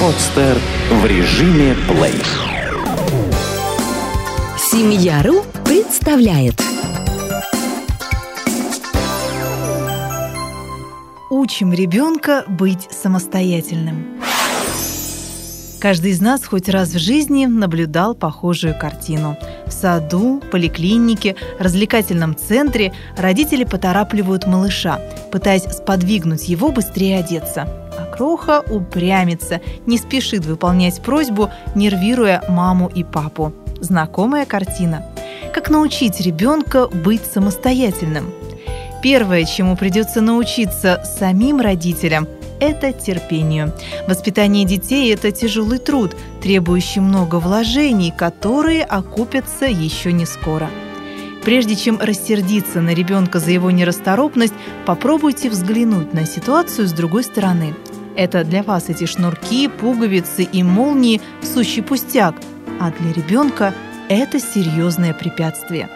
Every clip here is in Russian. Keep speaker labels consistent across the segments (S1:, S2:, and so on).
S1: Подстер в режиме плей.
S2: Семья.ру представляет
S3: Учим ребенка быть самостоятельным. Каждый из нас хоть раз в жизни наблюдал похожую картину. В саду, поликлинике, развлекательном центре родители поторапливают малыша, пытаясь сподвигнуть его быстрее одеться. А Кроха упрямится, не спешит выполнять просьбу, нервируя маму и папу. Знакомая картина. Как научить ребенка быть самостоятельным? Первое, чему придется научиться самим родителям, это терпению. Воспитание детей – это тяжелый труд, требующий много вложений, которые окупятся еще не скоро. Прежде чем рассердиться на ребенка за его нерасторопность, попробуйте взглянуть на ситуацию с другой стороны. Это для вас эти шнурки, пуговицы и молнии – сущий пустяк, а для ребенка это серьезное препятствие.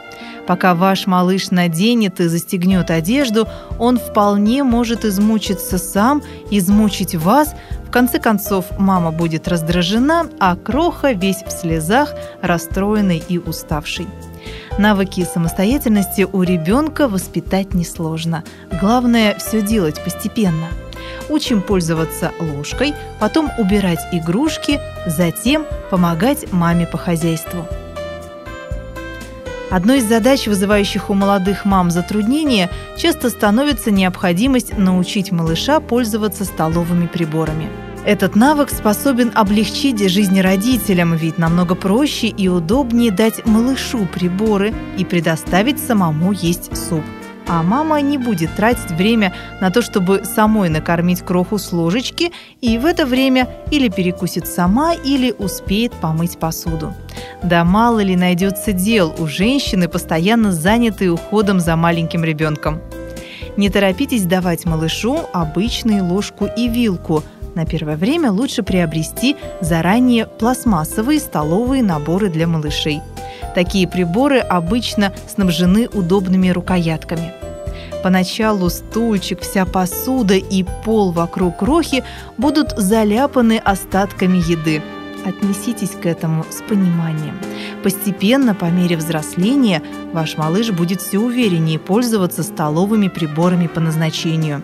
S3: Пока ваш малыш наденет и застегнет одежду, он вполне может измучиться сам, измучить вас. В конце концов, мама будет раздражена, а кроха весь в слезах, расстроенный и уставший. Навыки самостоятельности у ребенка воспитать несложно. Главное – все делать постепенно. Учим пользоваться ложкой, потом убирать игрушки, затем помогать маме по хозяйству. Одной из задач, вызывающих у молодых мам затруднения, часто становится необходимость научить малыша пользоваться столовыми приборами. Этот навык способен облегчить жизнь родителям, ведь намного проще и удобнее дать малышу приборы и предоставить самому есть суп – а мама не будет тратить время на то, чтобы самой накормить кроху с ложечки, и в это время или перекусит сама, или успеет помыть посуду. Да мало ли найдется дел у женщины, постоянно занятой уходом за маленьким ребенком. Не торопитесь давать малышу обычную ложку и вилку. На первое время лучше приобрести заранее пластмассовые столовые наборы для малышей. Такие приборы обычно снабжены удобными рукоятками. Поначалу стульчик, вся посуда и пол вокруг крохи будут заляпаны остатками еды. Отнеситесь к этому с пониманием. Постепенно, по мере взросления, ваш малыш будет все увереннее пользоваться столовыми приборами по назначению.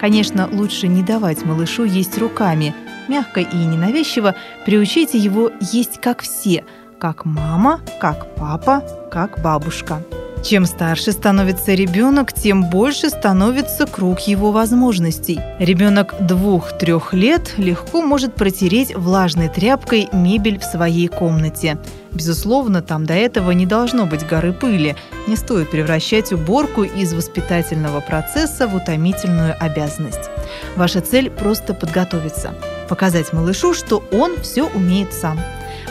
S3: Конечно, лучше не давать малышу есть руками. Мягко и ненавязчиво приучите его есть как все, как мама, как папа, как бабушка. Чем старше становится ребенок, тем больше становится круг его возможностей. Ребенок двух-трех лет легко может протереть влажной тряпкой мебель в своей комнате. Безусловно, там до этого не должно быть горы пыли. Не стоит превращать уборку из воспитательного процесса в утомительную обязанность. Ваша цель просто подготовиться. Показать малышу, что он все умеет сам.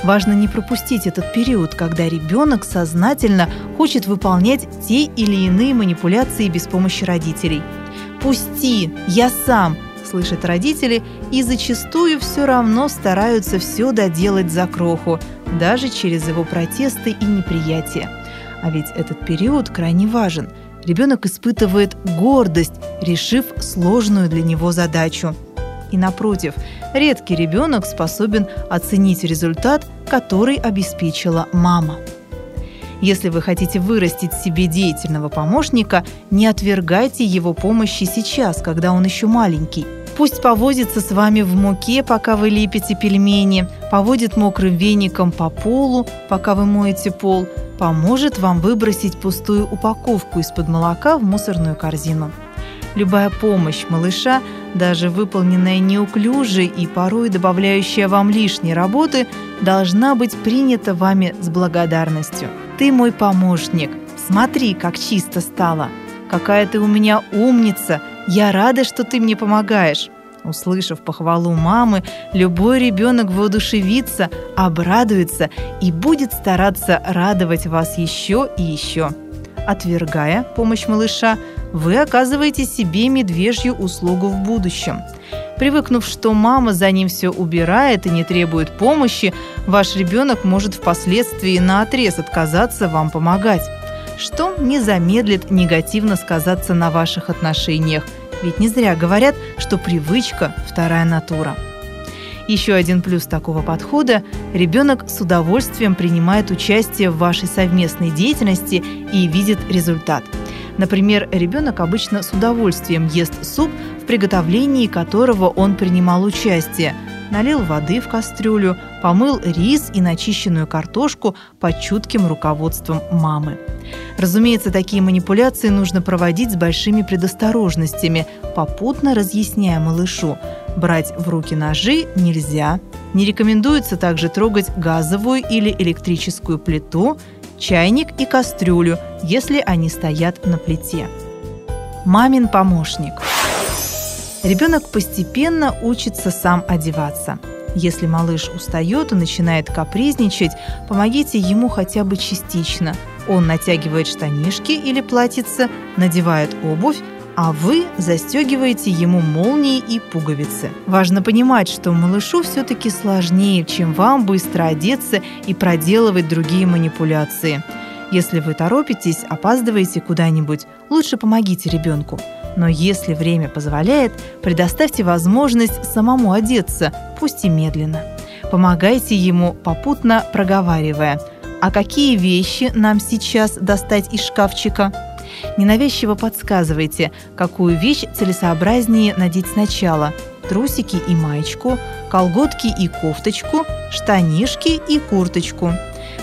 S3: Важно не пропустить этот период, когда ребенок сознательно хочет выполнять те или иные манипуляции без помощи родителей. «Пусти! Я сам!» – слышат родители и зачастую все равно стараются все доделать за кроху, даже через его протесты и неприятие. А ведь этот период крайне важен. Ребенок испытывает гордость, решив сложную для него задачу – и напротив, редкий ребенок способен оценить результат, который обеспечила мама. Если вы хотите вырастить себе деятельного помощника, не отвергайте его помощи сейчас, когда он еще маленький. Пусть повозится с вами в муке, пока вы лепите пельмени, поводит мокрым веником по полу, пока вы моете пол, поможет вам выбросить пустую упаковку из-под молока в мусорную корзину. Любая помощь малыша, даже выполненная неуклюже и порой добавляющая вам лишней работы, должна быть принята вами с благодарностью. «Ты мой помощник. Смотри, как чисто стало. Какая ты у меня умница. Я рада, что ты мне помогаешь». Услышав похвалу мамы, любой ребенок воодушевится, обрадуется и будет стараться радовать вас еще и еще. Отвергая помощь малыша, вы оказываете себе медвежью услугу в будущем. Привыкнув, что мама за ним все убирает и не требует помощи, ваш ребенок может впоследствии на отрез отказаться вам помогать, что не замедлит негативно сказаться на ваших отношениях Ведь не зря говорят, что привычка – вторая натура. Еще один плюс такого подхода – ребенок с удовольствием принимает участие в вашей совместной деятельности и видит результат. Например, ребенок обычно с удовольствием ест суп, в приготовлении которого он принимал участие – налил воды в кастрюлю, помыл рис и начищенную картошку под чутким руководством мамы. Разумеется, такие манипуляции нужно проводить с большими предосторожностями, попутно разъясняя малышу. Брать в руки ножи нельзя. Не рекомендуется также трогать газовую или электрическую плиту, чайник и кастрюлю, если они стоят на плите. Мамин помощник – Ребенок постепенно учится сам одеваться. Если малыш устает и начинает капризничать, помогите ему хотя бы частично. Он натягивает штанишки или платьице, надевает обувь, а вы застегиваете ему молнии и пуговицы. Важно понимать, что малышу все-таки сложнее, чем вам быстро одеться и проделывать другие манипуляции. Если вы торопитесь, опаздываете куда-нибудь, лучше помогите ребенку – но если время позволяет, предоставьте возможность самому одеться, пусть и медленно. Помогайте ему, попутно проговаривая, а какие вещи нам сейчас достать из шкафчика? Ненавязчиво подсказывайте, какую вещь целесообразнее надеть сначала – трусики и маечку, колготки и кофточку, штанишки и курточку.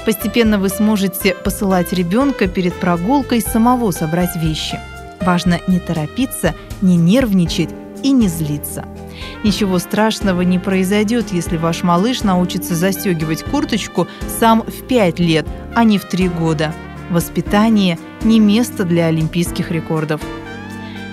S3: Постепенно вы сможете посылать ребенка перед прогулкой самого собрать вещи – Важно не торопиться, не нервничать и не злиться. Ничего страшного не произойдет, если ваш малыш научится застегивать курточку сам в 5 лет, а не в 3 года. Воспитание – не место для олимпийских рекордов.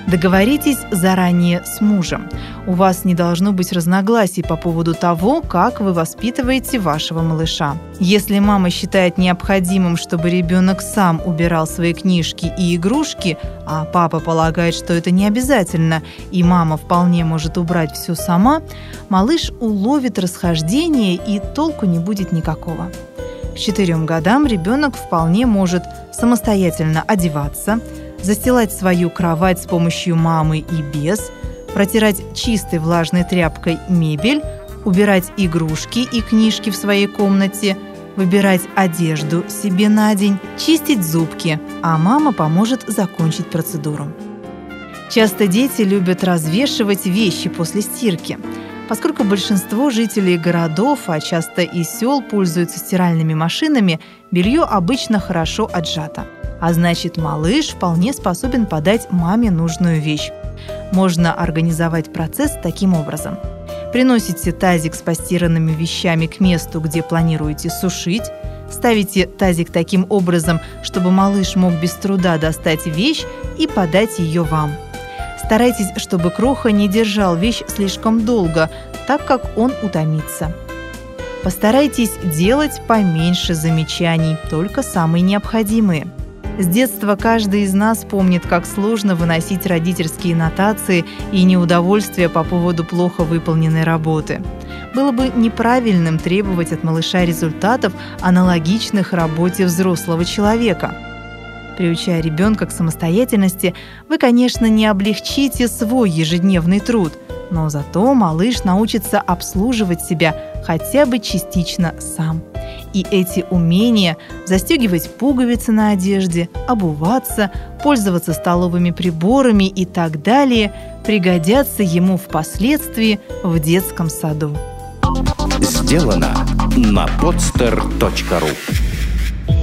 S3: Договоритесь заранее с мужем. У вас не должно быть разногласий по поводу того, как вы воспитываете вашего малыша. Если мама считает необходимым, чтобы ребенок сам убирал свои книжки и игрушки, а папа полагает, что это не обязательно, и мама вполне может убрать все сама, малыш уловит расхождение и толку не будет никакого. К четырем годам ребенок вполне может самостоятельно одеваться – застилать свою кровать с помощью мамы и без, протирать чистой влажной тряпкой мебель, убирать игрушки и книжки в своей комнате, выбирать одежду себе на день, чистить зубки, а мама поможет закончить процедуру. Часто дети любят развешивать вещи после стирки. Поскольку большинство жителей городов, а часто и сел пользуются стиральными машинами, белье обычно хорошо отжато – а значит малыш вполне способен подать маме нужную вещь. Можно организовать процесс таким образом. Приносите тазик с постиранными вещами к месту, где планируете сушить, ставите тазик таким образом, чтобы малыш мог без труда достать вещь и подать ее вам. Старайтесь, чтобы кроха не держал вещь слишком долго, так как он утомится. Постарайтесь делать поменьше замечаний, только самые необходимые – с детства каждый из нас помнит, как сложно выносить родительские нотации и неудовольствие по поводу плохо выполненной работы. Было бы неправильным требовать от малыша результатов, аналогичных работе взрослого человека. Приучая ребенка к самостоятельности, вы, конечно, не облегчите свой ежедневный труд, но зато малыш научится обслуживать себя хотя бы частично сам. И эти умения – застегивать пуговицы на одежде, обуваться, пользоваться столовыми приборами и так далее – пригодятся ему впоследствии в детском саду.
S1: Сделано на podster.ru